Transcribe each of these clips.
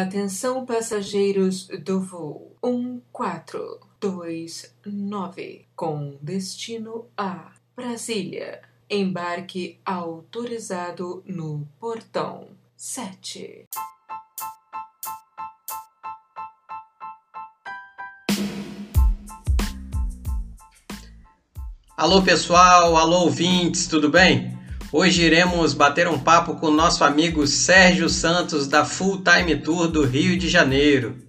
Atenção passageiros do voo 1429 com destino a Brasília. Embarque autorizado no portão 7. Alô pessoal, alô ouvintes, tudo bem? Hoje iremos bater um papo com nosso amigo Sérgio Santos da Full Time Tour do Rio de Janeiro.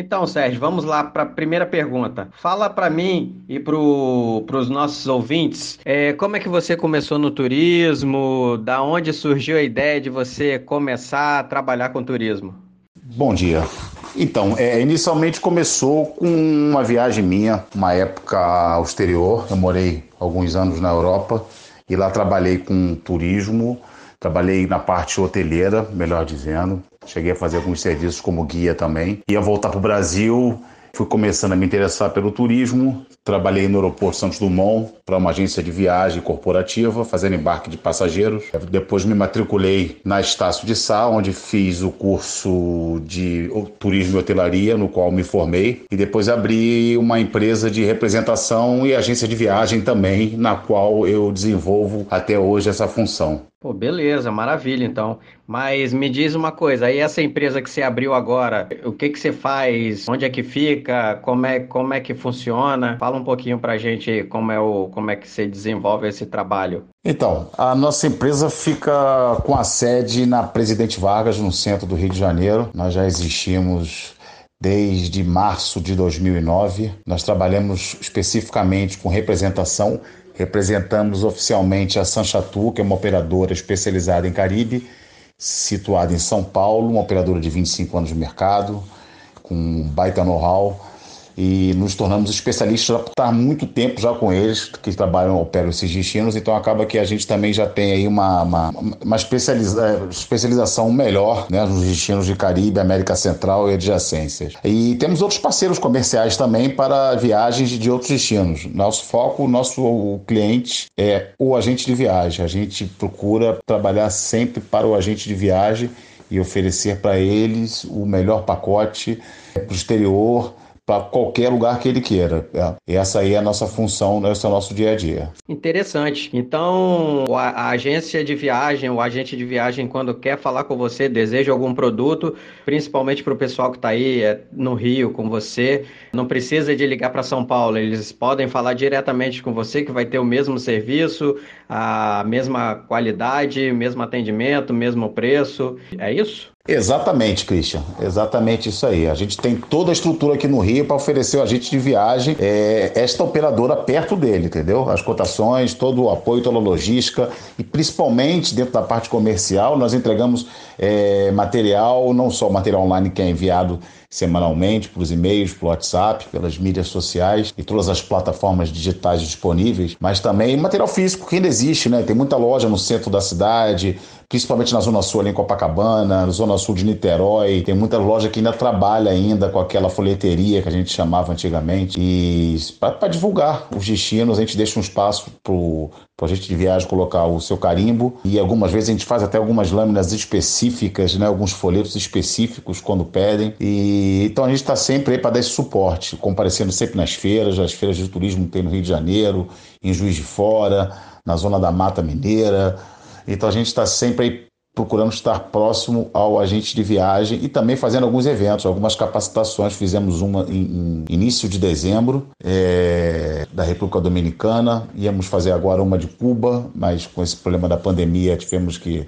Então, Sérgio, vamos lá para a primeira pergunta. Fala para mim e para os nossos ouvintes, é, como é que você começou no turismo? Da onde surgiu a ideia de você começar a trabalhar com turismo? Bom dia. Então, é, inicialmente começou com uma viagem minha, uma época ao exterior. Eu morei alguns anos na Europa e lá trabalhei com turismo Trabalhei na parte hoteleira, melhor dizendo. Cheguei a fazer alguns serviços como guia também. Ia voltar para o Brasil, fui começando a me interessar pelo turismo. Trabalhei no aeroporto Santos Dumont para uma agência de viagem corporativa, fazendo embarque de passageiros. Depois me matriculei na Estácio de Sá, onde fiz o curso de turismo e hotelaria, no qual me formei. E depois abri uma empresa de representação e agência de viagem também, na qual eu desenvolvo até hoje essa função. Pô, beleza, maravilha então. Mas me diz uma coisa, aí essa empresa que você abriu agora, o que que você faz? Onde é que fica? Como é, como é que funciona? Fala um pouquinho pra gente como é, o, como é que você desenvolve esse trabalho. Então, a nossa empresa fica com a sede na Presidente Vargas, no centro do Rio de Janeiro. Nós já existimos desde março de 2009. Nós trabalhamos especificamente com representação Representamos oficialmente a Sanchatu, que é uma operadora especializada em Caribe, situada em São Paulo, uma operadora de 25 anos de mercado, com baita know-how e nos tornamos especialistas já por estar muito tempo já com eles, que trabalham, operam esses destinos, então acaba que a gente também já tem aí uma, uma, uma especializa, especialização melhor né, nos destinos de Caribe, América Central e adjacências. E temos outros parceiros comerciais também para viagens de outros destinos. Nosso foco, nosso cliente é o agente de viagem. A gente procura trabalhar sempre para o agente de viagem e oferecer para eles o melhor pacote para o exterior, para qualquer lugar que ele queira. É. Essa aí é a nossa função, esse é o nosso dia a dia. Interessante. Então, a, agência de viagem, o agente de viagem, quando quer falar com você, deseja algum produto, principalmente para o pessoal que está aí é, no Rio com você, não precisa de ligar para São Paulo, eles podem falar diretamente com você que vai ter o mesmo serviço, a mesma qualidade, mesmo atendimento, mesmo preço. É isso? Exatamente, Christian. Exatamente isso aí. A gente tem toda a estrutura aqui no Rio para oferecer o agente de viagem, é, esta operadora perto dele, entendeu? As cotações, todo o apoio, toda a logística e principalmente dentro da parte comercial, nós entregamos é, material, não só material online que é enviado semanalmente por e-mails, pelo WhatsApp, pelas mídias sociais e todas as plataformas digitais disponíveis, mas também material físico que ainda existe, né? Tem muita loja no centro da cidade, principalmente na Zona Sul, ali em Copacabana, na Zona Sul de Niterói. Tem muita loja que ainda trabalha ainda com aquela folheteria que a gente chamava antigamente. E para divulgar os destinos, a gente deixa um espaço pro para a gente de viagem colocar o seu carimbo e algumas vezes a gente faz até algumas lâminas específicas, né, alguns folhetos específicos quando pedem. E então a gente está sempre aí para dar esse suporte, comparecendo sempre nas feiras, as feiras de turismo que tem no Rio de Janeiro, em Juiz de Fora, na zona da Mata Mineira. Então a gente está sempre aí procurando estar próximo ao agente de viagem e também fazendo alguns eventos, algumas capacitações. Fizemos uma em, em início de dezembro é, da República Dominicana, íamos fazer agora uma de Cuba, mas com esse problema da pandemia tivemos que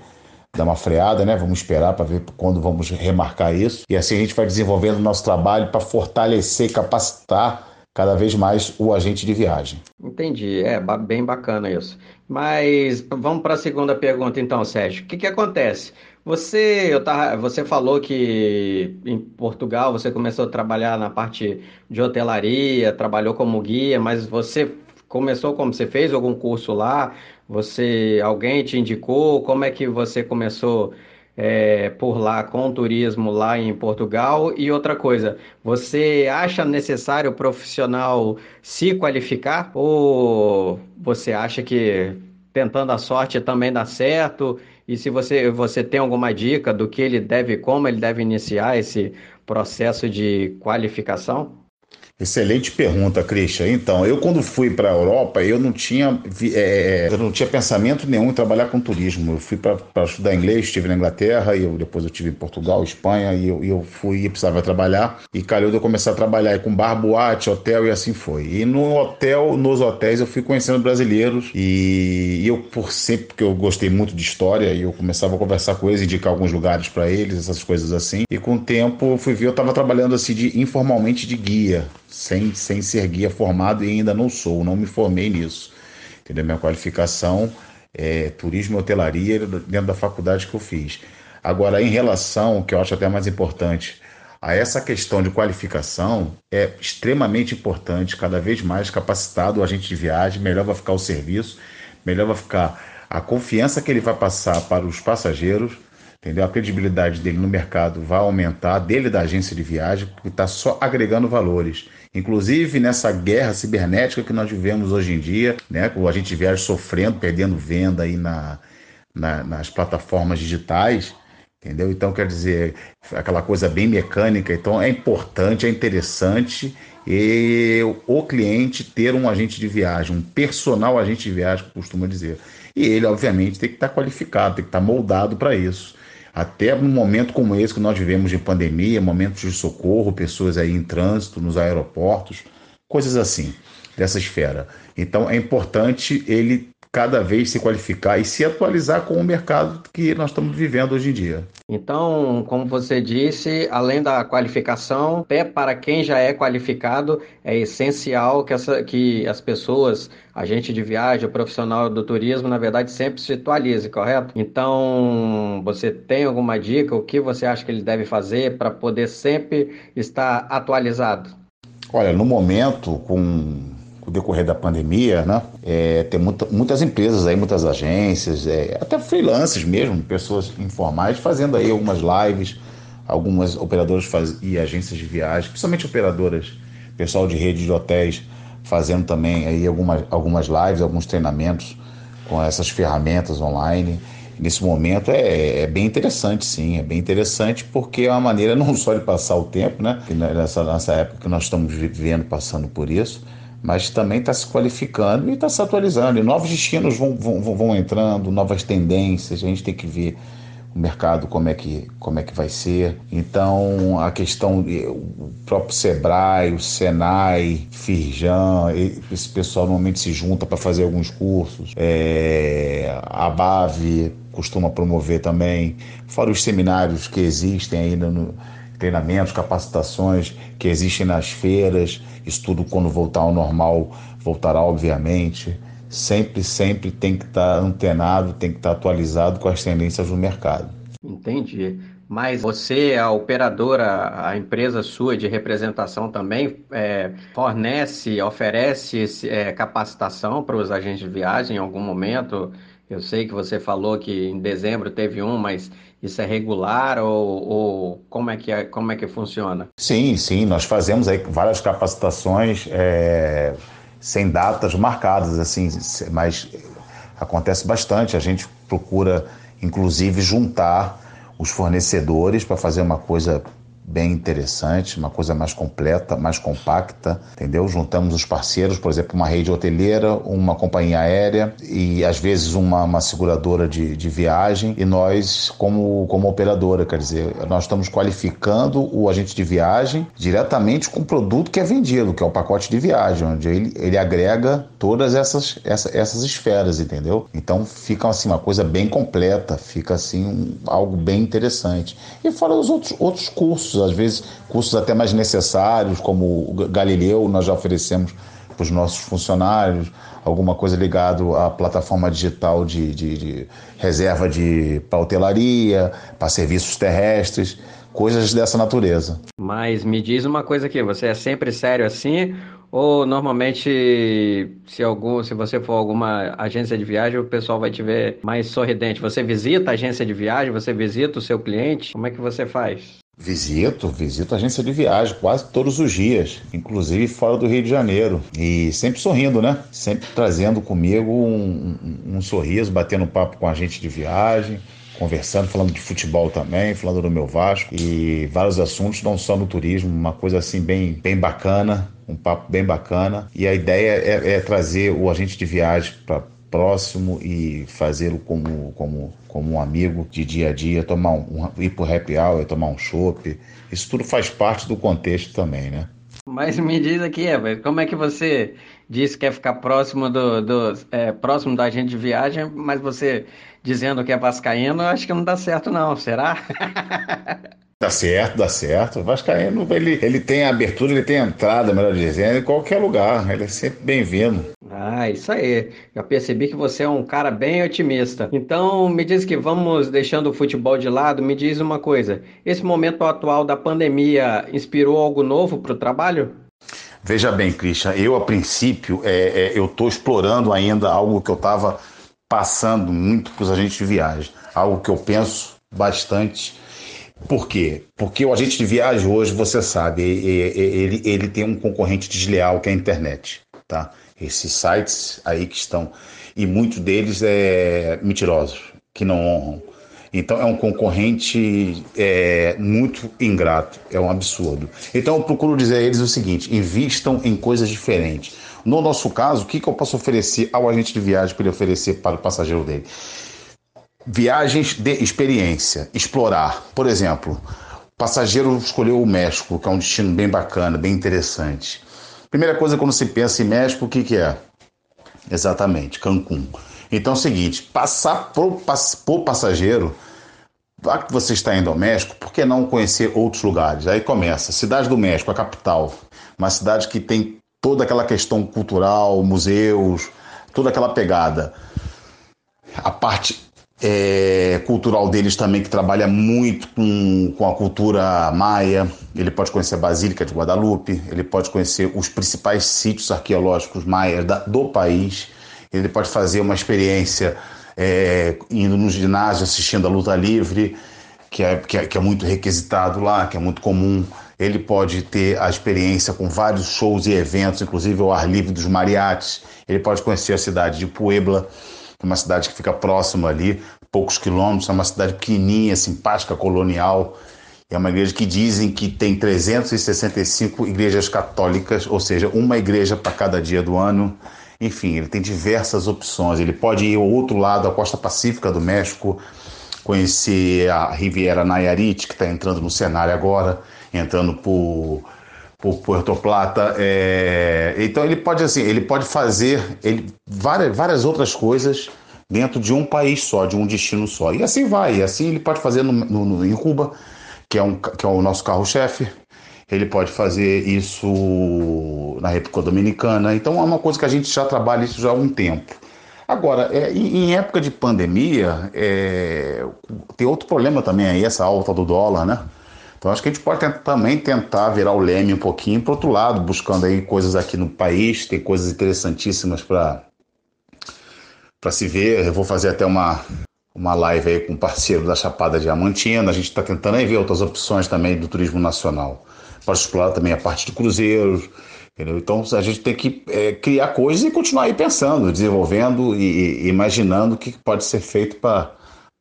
dar uma freada, né? Vamos esperar para ver quando vamos remarcar isso. E assim a gente vai desenvolvendo o nosso trabalho para fortalecer e capacitar cada vez mais o agente de viagem. Entendi, é bem bacana isso. Mas vamos para a segunda pergunta então, Sérgio. O que, que acontece? Você, eu tava, você falou que em Portugal você começou a trabalhar na parte de hotelaria, trabalhou como guia, mas você começou como você fez algum curso lá? Você, alguém te indicou? Como é que você começou é, por lá com turismo lá em Portugal? E outra coisa, você acha necessário o profissional se qualificar ou você acha que tentando a sorte também dá certo? E se você, você tem alguma dica do que ele deve, como ele deve iniciar esse processo de qualificação? Excelente pergunta, Christian. Então, eu quando fui para a Europa, eu não tinha é, eu não tinha pensamento nenhum em trabalhar com turismo. Eu fui para estudar inglês, estive na Inglaterra, e eu, depois eu estive em Portugal, Espanha, e eu, eu fui e precisava trabalhar. E calhou de eu começar a trabalhar com bar, boate, hotel e assim foi. E no hotel, nos hotéis, eu fui conhecendo brasileiros e, e eu, por sempre, porque eu gostei muito de história, e eu começava a conversar com eles, indicar alguns lugares para eles, essas coisas assim. E com o tempo, eu fui ver, eu estava trabalhando assim, de, informalmente de guia sem, sem ser guia formado e ainda não sou, não me formei nisso. Entendeu? Minha qualificação é turismo e hotelaria dentro da faculdade que eu fiz. Agora, em relação, que eu acho até mais importante, a essa questão de qualificação, é extremamente importante, cada vez mais capacitado o agente de viagem, melhor vai ficar o serviço, melhor vai ficar a confiança que ele vai passar para os passageiros, entendeu? A credibilidade dele no mercado vai aumentar, dele da agência de viagem, porque está só agregando valores. Inclusive nessa guerra cibernética que nós vivemos hoje em dia, né, com a gente viaja sofrendo, perdendo venda aí na, na, nas plataformas digitais, entendeu? Então quer dizer aquela coisa bem mecânica. Então é importante, é interessante e o cliente ter um agente de viagem, um personal agente de viagem, costuma dizer. E ele, obviamente, tem que estar qualificado, tem que estar moldado para isso. Até num momento como esse que nós vivemos de pandemia, momentos de socorro, pessoas aí em trânsito, nos aeroportos, coisas assim, dessa esfera. Então é importante ele cada vez se qualificar e se atualizar com o mercado que nós estamos vivendo hoje em dia. Então, como você disse, além da qualificação, até para quem já é qualificado, é essencial que, essa, que as pessoas, agente de viagem, o profissional do turismo, na verdade, sempre se atualize, correto? Então, você tem alguma dica? O que você acha que ele deve fazer para poder sempre estar atualizado? Olha, no momento, com o decorrer da pandemia, né? É, tem muita, muitas empresas aí, muitas agências, é, até freelancers mesmo, pessoas informais, fazendo aí algumas lives, algumas operadoras faz, e agências de viagem, principalmente operadoras, pessoal de rede de hotéis, fazendo também aí algumas, algumas lives, alguns treinamentos com essas ferramentas online. Nesse momento é, é bem interessante, sim, é bem interessante porque é uma maneira não só de passar o tempo, né? Nessa, nessa época que nós estamos vivendo, passando por isso, mas também está se qualificando e está se atualizando. E novos destinos vão, vão, vão entrando, novas tendências, a gente tem que ver o mercado como é que, como é que vai ser. Então, a questão, o próprio Sebrae, o Senai, Firjan, esse pessoal normalmente se junta para fazer alguns cursos. É, a BAV costuma promover também, fora os seminários que existem ainda no treinamentos, capacitações que existem nas feiras, isso tudo quando voltar ao normal voltará obviamente. Sempre, sempre tem que estar antenado, tem que estar atualizado com as tendências do mercado. Entendi. Mas você, a operadora, a empresa sua de representação também é, fornece, oferece é, capacitação para os agentes de viagem em algum momento? Eu sei que você falou que em dezembro teve um, mas isso é regular ou, ou como, é que é, como é que funciona? Sim, sim, nós fazemos aí várias capacitações é, sem datas marcadas, assim, mas acontece bastante. A gente procura, inclusive, juntar os fornecedores para fazer uma coisa bem interessante, uma coisa mais completa, mais compacta, entendeu? Juntamos os parceiros, por exemplo, uma rede hoteleira, uma companhia aérea e às vezes uma, uma seguradora de, de viagem e nós como, como operadora, quer dizer, nós estamos qualificando o agente de viagem diretamente com o produto que é vendido, que é o pacote de viagem, onde ele, ele agrega todas essas, essa, essas esferas, entendeu? Então fica assim uma coisa bem completa, fica assim um, algo bem interessante. E fora os outros, outros cursos às vezes cursos até mais necessários, como o Galileu, nós já oferecemos para os nossos funcionários, alguma coisa ligado à plataforma digital de, de, de reserva de para hotelaria, para serviços terrestres, coisas dessa natureza. Mas me diz uma coisa aqui, você é sempre sério assim Ou normalmente, se, algum, se você for alguma agência de viagem, o pessoal vai te ver mais sorridente? Você visita a agência de viagem? Você visita o seu cliente? Como é que você faz? Visito, visito a agência de viagem quase todos os dias, inclusive fora do Rio de Janeiro. E sempre sorrindo, né? Sempre trazendo comigo um, um, um sorriso, batendo papo com a gente de viagem, conversando, falando de futebol também, falando do meu Vasco e vários assuntos, não só no turismo, uma coisa assim bem, bem bacana, um papo bem bacana. E a ideia é, é trazer o agente de viagem para próximo e fazê-lo como, como, como um amigo de dia a dia, tomar um, um, ir pro happy hour, tomar um chopp. Isso tudo faz parte do contexto também, né? Mas me diz aqui, Eva, como é que você disse que quer ficar próximo do, do é, próximo da agente de viagem, mas você dizendo que é vascaíno, acho que não dá certo não, será? Dá certo, dá certo. O Vascaíno, ele, ele tem abertura, ele tem entrada, melhor dizendo, em qualquer lugar. Ele é sempre bem-vindo. Isso aí. Já percebi que você é um cara bem otimista. Então, me diz que vamos deixando o futebol de lado, me diz uma coisa. Esse momento atual da pandemia inspirou algo novo para o trabalho? Veja bem, Christian, eu a princípio, é, é, eu estou explorando ainda algo que eu estava passando muito para os agentes de viagem. Algo que eu penso bastante por quê? Porque o agente de viagem hoje, você sabe, ele, ele tem um concorrente desleal que é a internet, tá? Esses sites aí que estão, e muitos deles é mentirosos, que não honram. Então é um concorrente é, muito ingrato, é um absurdo. Então eu procuro dizer a eles o seguinte: invistam em coisas diferentes. No nosso caso, o que, que eu posso oferecer ao agente de viagem para ele oferecer para o passageiro dele? Viagens de experiência, explorar. Por exemplo, o passageiro escolheu o México, que é um destino bem bacana, bem interessante. Primeira coisa quando se pensa em México, o que, que é? Exatamente, Cancún. Então é o seguinte, passar o passageiro, já que você está indo ao México, por que não conhecer outros lugares? Aí começa, Cidade do México, a capital, uma cidade que tem toda aquela questão cultural, museus, toda aquela pegada. A parte é, cultural deles também, que trabalha muito com, com a cultura maia. Ele pode conhecer a Basílica de Guadalupe, ele pode conhecer os principais sítios arqueológicos maias da, do país, ele pode fazer uma experiência é, indo no ginásio, assistindo a luta livre, que é, que é, que é muito requisitado lá, que é muito comum. Ele pode ter a experiência com vários shows e eventos, inclusive o ar livre dos mariachis. Ele pode conhecer a cidade de Puebla é uma cidade que fica próxima ali, poucos quilômetros, é uma cidade pequenininha, simpática, colonial. É uma igreja que dizem que tem 365 igrejas católicas, ou seja, uma igreja para cada dia do ano. Enfim, ele tem diversas opções. Ele pode ir ao outro lado, a costa pacífica do México, conhecer a Riviera Nayarit, que está entrando no cenário agora, entrando por por Puerto Plata. É... Então ele pode assim, ele pode fazer ele, várias, várias outras coisas dentro de um país só, de um destino só. E assim vai. E assim ele pode fazer no, no, no em Cuba, que é, um, que é o nosso carro-chefe. Ele pode fazer isso na República Dominicana. Então é uma coisa que a gente já trabalha isso já há um tempo. Agora, é, em, época de pandemia, é, tem outro problema também aí, essa alta do dólar, né? Então acho que a gente pode também tentar virar o leme um pouquinho para outro lado, buscando aí coisas aqui no país, tem coisas interessantíssimas para para se ver. Eu vou fazer até uma uma live aí com um parceiro da Chapada Diamantina. A gente está tentando aí ver outras opções também do turismo nacional. Pode explorar também a parte de cruzeiros. Entendeu? Então a gente tem que é, criar coisas e continuar aí pensando, desenvolvendo e, e imaginando o que pode ser feito para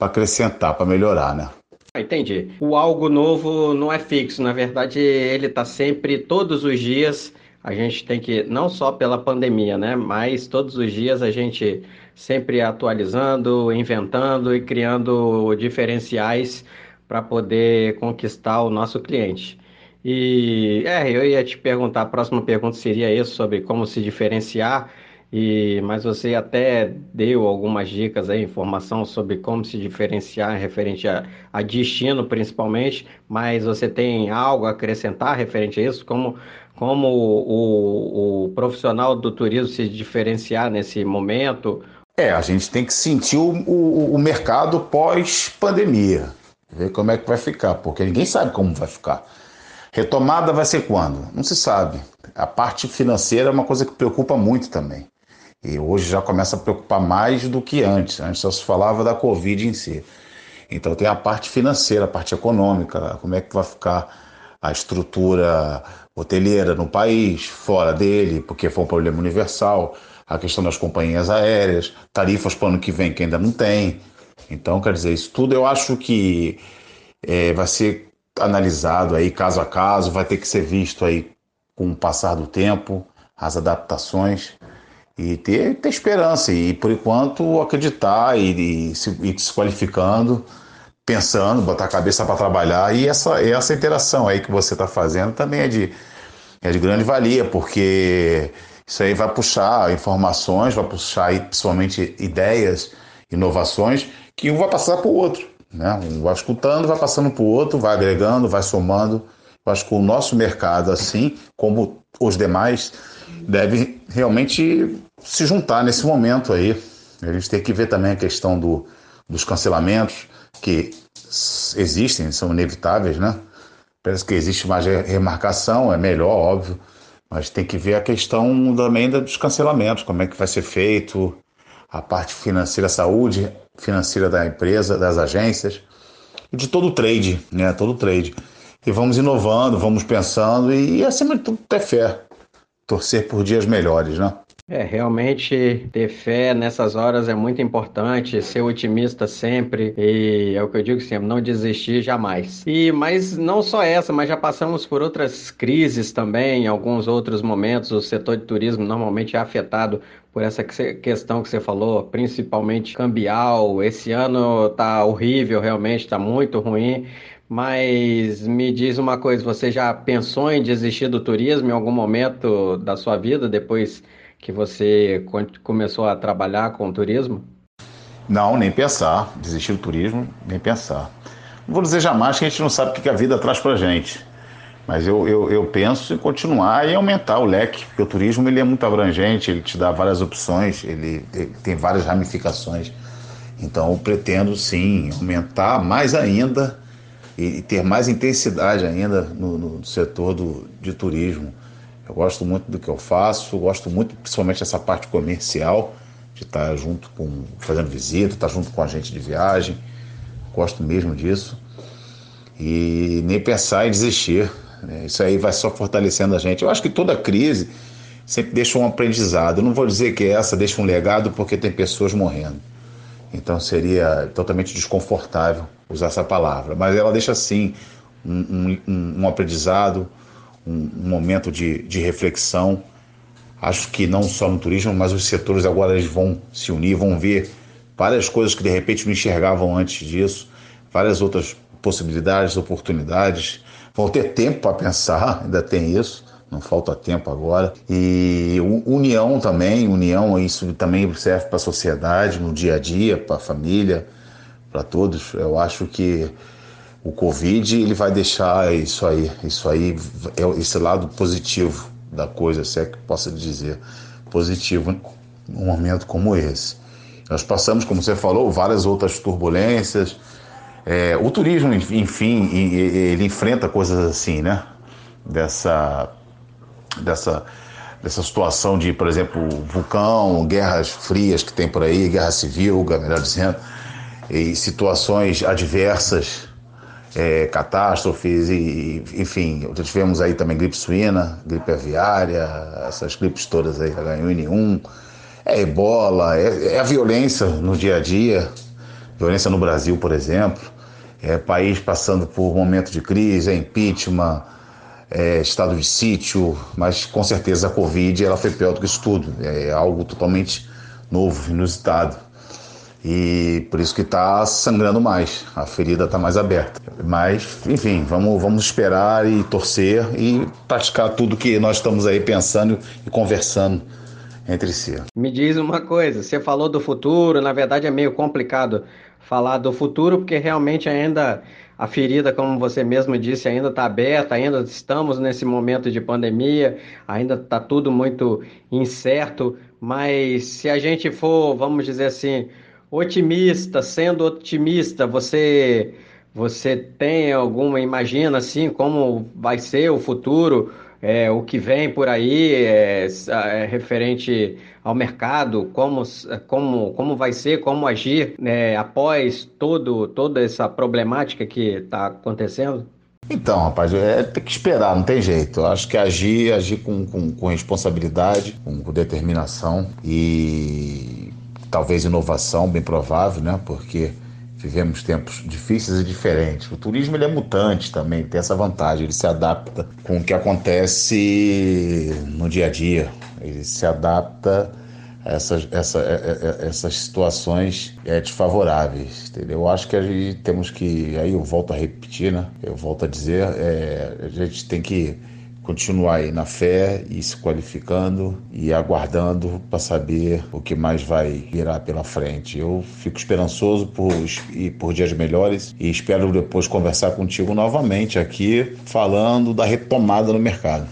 acrescentar, para melhorar, né? Ah, entendi. O algo novo não é fixo, na verdade, ele está sempre, todos os dias, a gente tem que, não só pela pandemia, né, mas todos os dias a gente sempre atualizando, inventando e criando diferenciais para poder conquistar o nosso cliente. E é, eu ia te perguntar, a próxima pergunta seria isso, sobre como se diferenciar. E, mas você até deu algumas dicas aí, informação sobre como se diferenciar referente a, a, destino principalmente, mas você tem algo a acrescentar referente a isso? Como, como o, o profissional do turismo se diferenciar nesse momento? É, a gente tem que sentir o, o, o mercado pós-pandemia, ver como é que vai ficar, porque ninguém sabe como vai ficar. Retomada vai ser quando? Não se sabe. A parte financeira é uma coisa que preocupa muito também. E hoje já começa a preocupar mais do que antes. Antes só se falava da Covid em si. Então tem a parte financeira, a parte econômica, como é que vai ficar a estrutura hoteleira no país, fora dele, porque foi um problema universal, a questão das companhias aéreas, tarifas para o ano que vem que ainda não tem. Então, quer dizer, isso tudo eu acho que é, vai ser analisado aí caso a caso, vai ter que ser visto aí com o passar do tempo, as adaptações e ter, ter esperança e por enquanto acreditar e, e se, se qualificando, pensando, botar a cabeça para trabalhar e essa, essa interação aí que você está fazendo também é de, é de grande valia, porque isso aí vai puxar informações, vai puxar aí, principalmente ideias, inovações, que um vai passar para o outro. Né? Um vai escutando, vai passando para o outro, vai agregando, vai somando. Eu acho que o nosso mercado, assim como os demais, deve realmente se juntar nesse momento aí. A gente tem que ver também a questão do, dos cancelamentos, que existem, são inevitáveis, né? Parece que existe mais remarcação, é melhor, óbvio, mas tem que ver a questão também dos cancelamentos, como é que vai ser feito, a parte financeira, a saúde financeira da empresa, das agências e de todo o trade, né? Todo o trade. E vamos inovando, vamos pensando e, acima de tudo, ter fé. Torcer por dias melhores, né? É, realmente ter fé nessas horas é muito importante, ser otimista sempre e é o que eu digo sempre, não desistir jamais. E mas não só essa, mas já passamos por outras crises também, em alguns outros momentos o setor de turismo normalmente é afetado por essa questão que você falou, principalmente cambial. Esse ano tá horrível, realmente tá muito ruim. Mas me diz uma coisa, você já pensou em desistir do turismo em algum momento da sua vida depois que você começou a trabalhar com turismo? Não, nem pensar. Desistir do turismo, nem pensar. Não vou dizer jamais que a gente não sabe o que a vida traz para gente. Mas eu, eu, eu, penso em continuar e aumentar o leque, porque o turismo ele é muito abrangente, ele te dá várias opções, ele, ele tem várias ramificações. Então eu pretendo sim aumentar mais ainda e ter mais intensidade ainda no, no setor do, de turismo. Eu gosto muito do que eu faço, gosto muito principalmente dessa parte comercial, de estar junto com, fazendo visita, estar junto com a gente de viagem. Gosto mesmo disso. E nem pensar em desistir. Né? Isso aí vai só fortalecendo a gente. Eu acho que toda crise sempre deixa um aprendizado. Eu não vou dizer que essa deixa um legado porque tem pessoas morrendo. Então seria totalmente desconfortável usar essa palavra. Mas ela deixa sim um, um, um aprendizado, um, um momento de, de reflexão. Acho que não só no turismo, mas os setores agora eles vão se unir, vão ver várias coisas que de repente não enxergavam antes disso, várias outras possibilidades, oportunidades. Vão ter tempo para pensar, ainda tem isso, não falta tempo agora. E união também, união, isso também serve para a sociedade, no dia a dia, para a família, para todos. Eu acho que o Covid ele vai deixar isso aí, isso aí é esse lado positivo da coisa, se é que possa dizer positivo num momento como esse. Nós passamos, como você falou, várias outras turbulências. É, o turismo, enfim, ele enfrenta coisas assim, né? Dessa, dessa, dessa situação de, por exemplo, vulcão, guerras frias que tem por aí, guerra civil, melhor dizendo, e situações adversas é, catástrofes e, enfim, já tivemos aí também gripe suína, gripe aviária, essas gripes todas aí, H1N1, é ebola, é, é, a violência no dia a dia, violência no Brasil, por exemplo, é país passando por momento de crise, é impeachment, é estado de sítio, mas com certeza a Covid ela foi pior do que isso tudo, é algo totalmente novo, inusitado e por isso que está sangrando mais, a ferida está mais aberta. Mas, enfim, vamos, vamos esperar e torcer e praticar tudo que nós estamos aí pensando e conversando entre si. Me diz uma coisa, você falou do futuro, na verdade é meio complicado falar do futuro porque realmente ainda a ferida, como você mesmo disse, ainda está aberta, ainda estamos nesse momento de pandemia, ainda está tudo muito incerto, mas se a gente for, vamos dizer assim, otimista, sendo otimista, você Você tem alguma, imagina assim, como vai ser o futuro, é, o que vem por aí é, é, referente ao mercado, como, como, como vai ser, como agir né, após todo, toda essa problemática que está acontecendo? Então, rapaz, é ter que esperar, não tem jeito. Eu acho que agir, agir com, com, com responsabilidade, com, com, determinação e talvez inovação, bem provável, né? Porque vivemos tempos difíceis e diferentes. O turismo ele é mutante também, tem essa vantagem, ele se adapta com o que acontece no dia a dia. Ele se adapta essas, essa, é, é, é, essas situações é, desfavoráveis, entendeu? Eu acho que a gente temos que, aí eu volto a repetir, né? Eu volto a dizer, é, a gente tem que continuar aí na fé e se qualificando e aguardando para saber o que mais vai virar pela frente. Eu fico esperançoso por, e por dias melhores e espero depois conversar contigo novamente aqui falando da retomada no mercado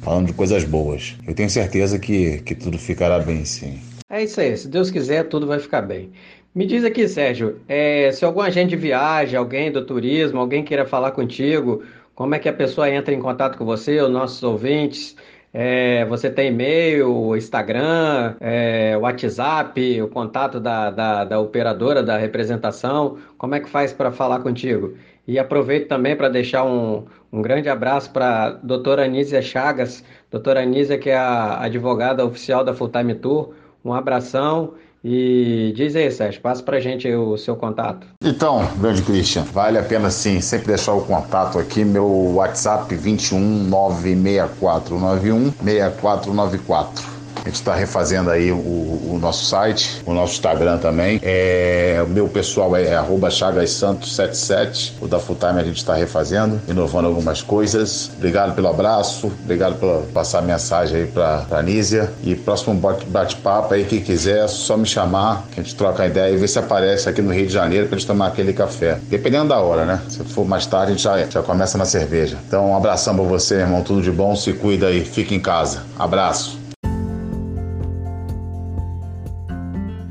falando de coisas boas. Eu tenho certeza que, que tudo ficará bem, sim. É isso aí, se Deus quiser, tudo vai ficar bem. Me diz aqui, Sérgio, é, se algum agente de viagem, alguém do turismo, alguém queira falar contigo, como é que a pessoa entra em contato com você, os nossos ouvintes? É, você tem e-mail, Instagram, é, WhatsApp, o contato da, da, da operadora da representação. Como é que faz para falar contigo? E aproveito também para deixar um, um grande abraço para a doutora Anísia Chagas, doutora Anísia, que é a advogada oficial da Full Time Tour. Um abração e diz aí, Sérgio, passa pra gente o seu contato. Então, grande Christian, vale a pena sim, sempre deixar o contato aqui, meu WhatsApp 21 96491 6494. A gente está refazendo aí o, o, nosso site, o nosso Instagram também. É, o meu pessoal é, é chagassantos77. O da Fulltime a gente está refazendo, inovando algumas coisas. Obrigado pelo abraço, obrigado por passar a mensagem aí para a Nízia. E próximo bate-papo aí, quem quiser, é só me chamar, que a gente troca a ideia e ver se aparece aqui no Rio de Janeiro para gente tomar aquele café. Dependendo da hora, né? Se for mais tarde, a gente já, já começa na cerveja. Então, um abração para você, irmão. Tudo de bom, se cuida aí, fica em casa. Abraço.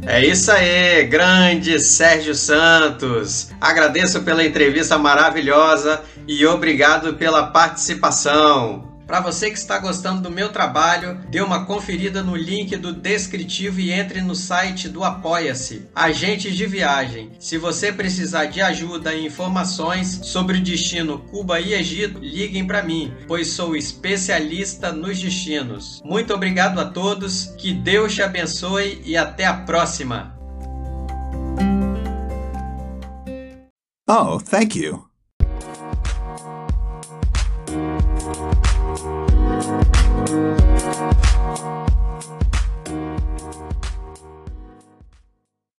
É isso aí, grande Sérgio Santos. Agradeço pela entrevista maravilhosa e obrigado pela participação. Para você que está gostando do meu trabalho, dê uma conferida no link do descritivo e entre no site do Apoia-se, Agentes de Viagem. Se você precisar de ajuda e informações sobre o destino Cuba e Egito, liguem para mim, pois sou especialista nos destinos. Muito obrigado a todos, que Deus te abençoe e até a próxima. Oh, thank you.